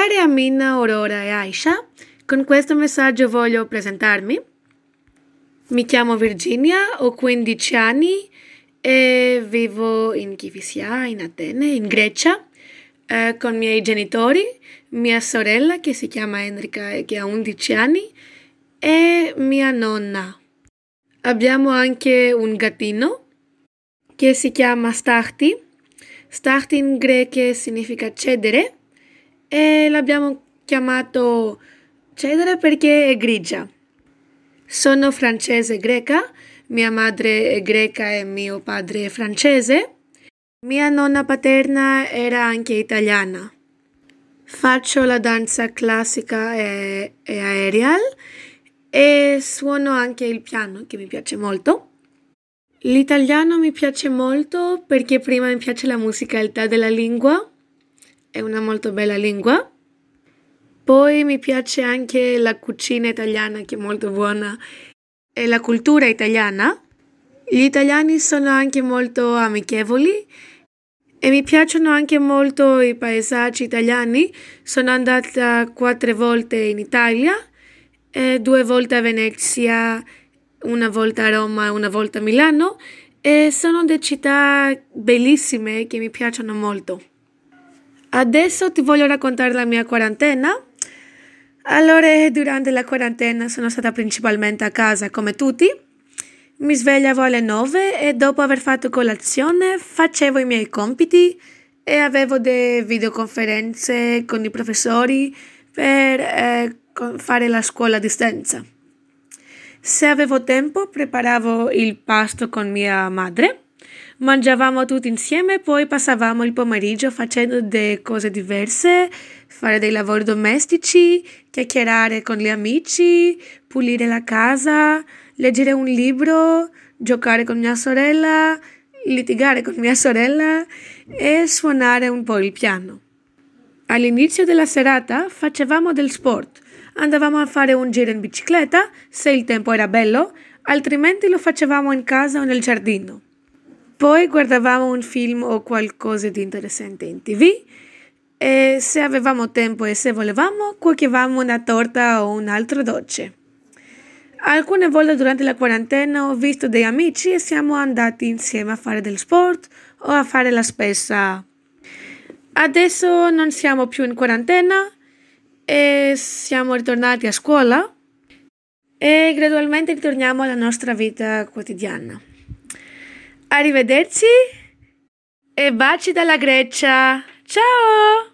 Care Amina, Aurora e Aisha, con questo messaggio voglio presentarmi. Mi chiamo Virginia, ho 15 anni e vivo in Kifisia, in Atene, in Grecia, eh, con i miei genitori, mia sorella che si chiama Enrica e che ha 11 anni e mia nonna. Abbiamo anche un gattino che si chiama Stachti. Stachti in greco significa cedere e l'abbiamo chiamato cedere perché è grigia. Sono francese greca, mia madre è greca e mio padre è francese. Mia nonna paterna era anche italiana. Faccio la danza classica e, e aerial e suono anche il piano che mi piace molto. L'italiano mi piace molto perché prima mi piace la musicalità della lingua, è una molto bella lingua. Poi mi piace anche la cucina italiana che è molto buona e la cultura italiana. Gli italiani sono anche molto amichevoli e mi piacciono anche molto i paesaggi italiani. Sono andata quattro volte in Italia, due volte a Venezia, una volta a Roma e una volta a Milano e sono delle città bellissime che mi piacciono molto. Adesso ti voglio raccontare la mia quarantena. Allora, durante la quarantena sono stata principalmente a casa come tutti. Mi svegliavo alle 9 e dopo aver fatto colazione facevo i miei compiti e avevo delle videoconferenze con i professori per eh, fare la scuola a distanza. Se avevo tempo preparavo il pasto con mia madre, mangiavamo tutti insieme, poi passavamo il pomeriggio facendo cose diverse, fare dei lavori domestici, chiacchierare con gli amici, pulire la casa, leggere un libro, giocare con mia sorella, litigare con mia sorella e suonare un po' il piano. All'inizio della serata facevamo del sport andavamo a fare un giro in bicicletta se il tempo era bello, altrimenti lo facevamo in casa o nel giardino. Poi guardavamo un film o qualcosa di interessante in tv e se avevamo tempo e se volevamo cuocevamo una torta o un altro dolce. Alcune volte durante la quarantena ho visto dei amici e siamo andati insieme a fare del sport o a fare la spesa. Adesso non siamo più in quarantena e siamo ritornati a scuola e gradualmente ritorniamo alla nostra vita quotidiana. Arrivederci e baci dalla Grecia. Ciao!